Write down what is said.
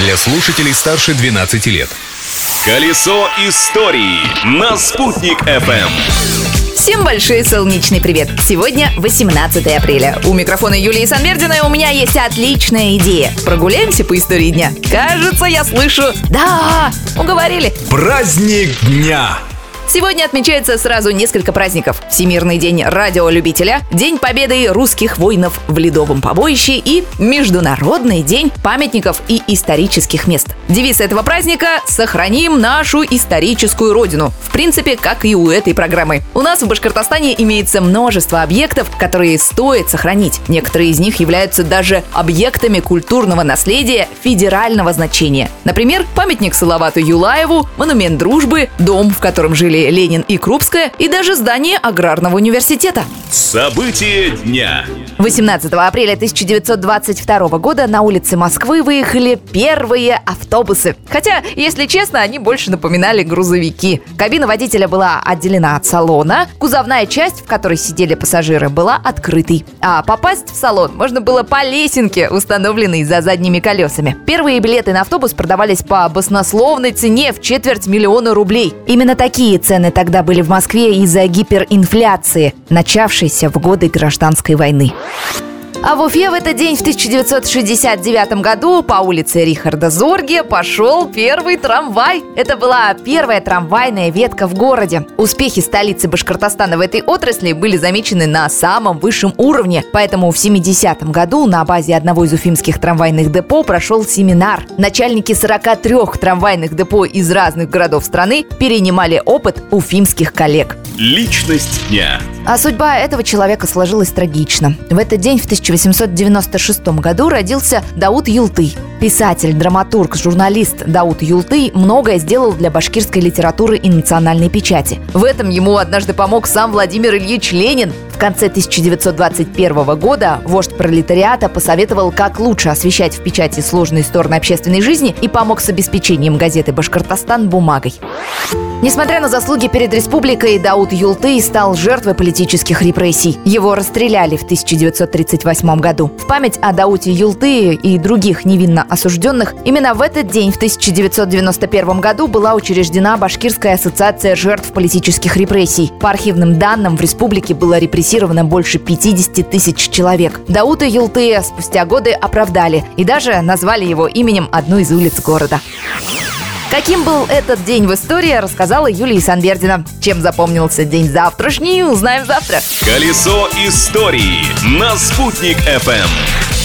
для слушателей старше 12 лет. Колесо истории на «Спутник FM. Всем большой солнечный привет! Сегодня 18 апреля. У микрофона Юлии Санбердина и у меня есть отличная идея. Прогуляемся по истории дня? Кажется, я слышу «Да!» Уговорили. Праздник дня! Сегодня отмечается сразу несколько праздников. Всемирный день радиолюбителя, День победы русских воинов в ледовом побоище и Международный день памятников и исторических мест. Девиз этого праздника – «Сохраним нашу историческую родину». В принципе, как и у этой программы. У нас в Башкортостане имеется множество объектов, которые стоит сохранить. Некоторые из них являются даже объектами культурного наследия федерального значения. Например, памятник Салавату Юлаеву, монумент дружбы, дом, в котором жили Ленин и Крупская, и даже здание Аграрного университета. События дня. 18 апреля 1922 года на улице Москвы выехали первые автобусы. Хотя, если честно, они больше напоминали грузовики. Кабина водителя была отделена от салона, кузовная часть, в которой сидели пассажиры, была открытой. А попасть в салон можно было по лесенке, установленной за задними колесами. Первые билеты на автобус продавались по баснословной цене в четверть миллиона рублей. Именно такие цены тогда были в Москве из-за гиперинфляции, начавшейся в годы гражданской войны. А в Уфе в этот день в 1969 году по улице Рихарда Зорге пошел первый трамвай. Это была первая трамвайная ветка в городе. Успехи столицы Башкортостана в этой отрасли были замечены на самом высшем уровне. Поэтому в 70-м году на базе одного из уфимских трамвайных депо прошел семинар. Начальники 43 трамвайных депо из разных городов страны перенимали опыт уфимских коллег. Личность дня. А судьба этого человека сложилась трагично. В этот день, в 1896 году, родился Дауд Юлты. Писатель, драматург, журналист Дауд Юлты многое сделал для башкирской литературы и национальной печати. В этом ему однажды помог сам Владимир Ильич Ленин. В конце 1921 года вождь пролетариата посоветовал, как лучше освещать в печати сложные стороны общественной жизни и помог с обеспечением газеты «Башкортостан» бумагой. Несмотря на заслуги перед республикой, Дауд Юлты стал жертвой политических репрессий. Его расстреляли в 1938 году. В память о Дауте Юлты и других невинно осужденных именно в этот день, в 1991 году, была учреждена Башкирская ассоциация жертв политических репрессий. По архивным данным, в республике было репрессировано больше 50 тысяч человек. Даута Юлты спустя годы оправдали и даже назвали его именем одной из улиц города. Каким был этот день в истории, рассказала Юлия Санбердина. Чем запомнился день завтрашний, узнаем завтра. Колесо истории на «Спутник FM.